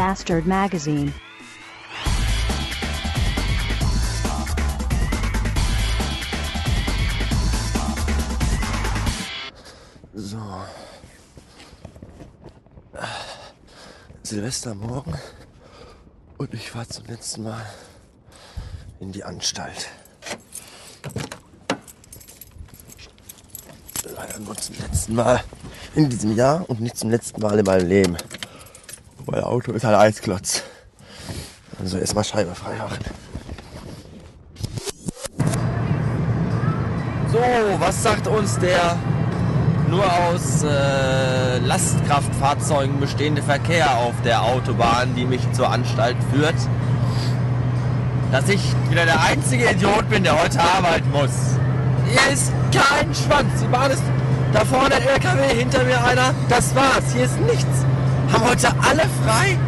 Bastard Magazine. So. Silvestermorgen und ich fahre zum letzten Mal in die Anstalt. Leider nur zum letzten Mal in diesem Jahr und nicht zum letzten Mal in meinem Leben. Mein Auto ist ein Eisklotz. Also erstmal Scheibe frei machen. So, was sagt uns der nur aus äh, Lastkraftfahrzeugen bestehende Verkehr auf der Autobahn, die mich zur Anstalt führt? Dass ich wieder der einzige Idiot bin, der heute arbeiten muss. Hier ist kein Schwanz. Die Bahn ist da vorne ein LKW, hinter mir einer. Das war's. Hier ist nichts. Haben heute alle frei?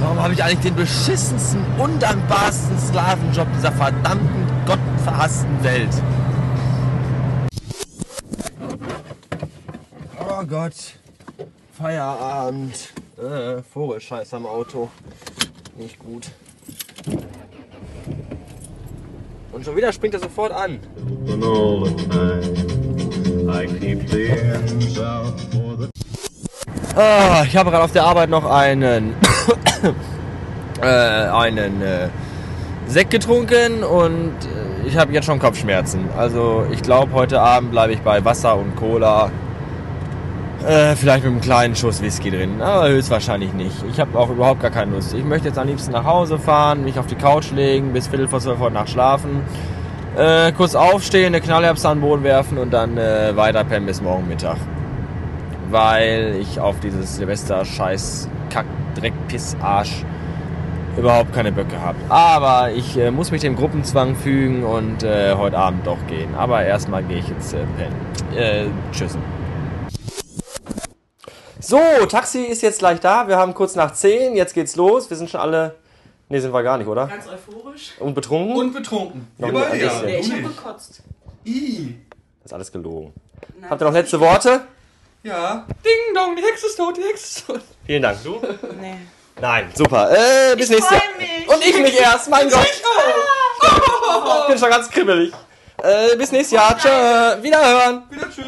Warum habe ich eigentlich den beschissensten, undankbarsten Sklavenjob dieser verdammten, gottverhassten Welt? Oh Gott. Feierabend. Äh, Vogelscheiß am Auto. Nicht gut. Und schon wieder springt er sofort an. And all the time I keep the Ah, ich habe gerade auf der Arbeit noch einen, äh, einen äh, Sekt getrunken und äh, ich habe jetzt schon Kopfschmerzen. Also ich glaube, heute Abend bleibe ich bei Wasser und Cola. Äh, vielleicht mit einem kleinen Schuss Whisky drin, aber höchstwahrscheinlich nicht. Ich habe auch überhaupt gar keine Lust. Ich möchte jetzt am liebsten nach Hause fahren, mich auf die Couch legen, bis Viertel vor zwölf heute Nacht schlafen, äh, kurz aufstehen, eine Knallerbse an den Boden werfen und dann äh, weiter pennen bis morgen Mittag weil ich auf dieses Silvester-Scheiß, Kack, Dreck, Piss, Arsch überhaupt keine Böcke habe. Aber ich äh, muss mich dem Gruppenzwang fügen und äh, heute Abend doch gehen. Aber erstmal gehe ich jetzt äh, pennen. Äh, tschüss. So, Taxi ist jetzt gleich da. Wir haben kurz nach 10. Jetzt geht's los. Wir sind schon alle. Ne, sind wir gar nicht, oder? Ganz euphorisch. Und betrunken? Und betrunken. Noch ein ja. Nee, ich hab gekotzt. I. Das ist alles gelogen. Nein. Habt ihr noch letzte Worte? Ja. Ding dong, die Hexe ist tot, die Hexe ist tot. Vielen Dank. Du? Nee. Nein, super. Äh, bis Ich nächstes Jahr. mich. Und ich mich erst, mein Gott. Ich. Ich bin schon ganz kribbelig. Äh, bis nächstes Jahr. Tschö. Wiederhören. Wieder tschüss.